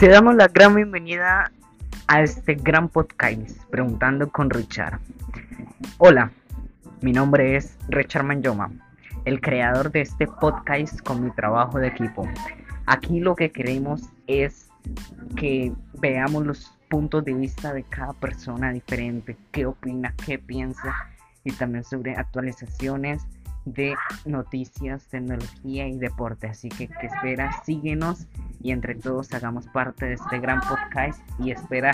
Te damos la gran bienvenida a este gran podcast, Preguntando con Richard. Hola, mi nombre es Richard Manyoma, el creador de este podcast con mi trabajo de equipo. Aquí lo que queremos es que veamos los puntos de vista de cada persona diferente, qué opina, qué piensa y también sobre actualizaciones de noticias, tecnología y deporte. Así que, que espera, síguenos y entre todos hagamos parte de este gran podcast y espera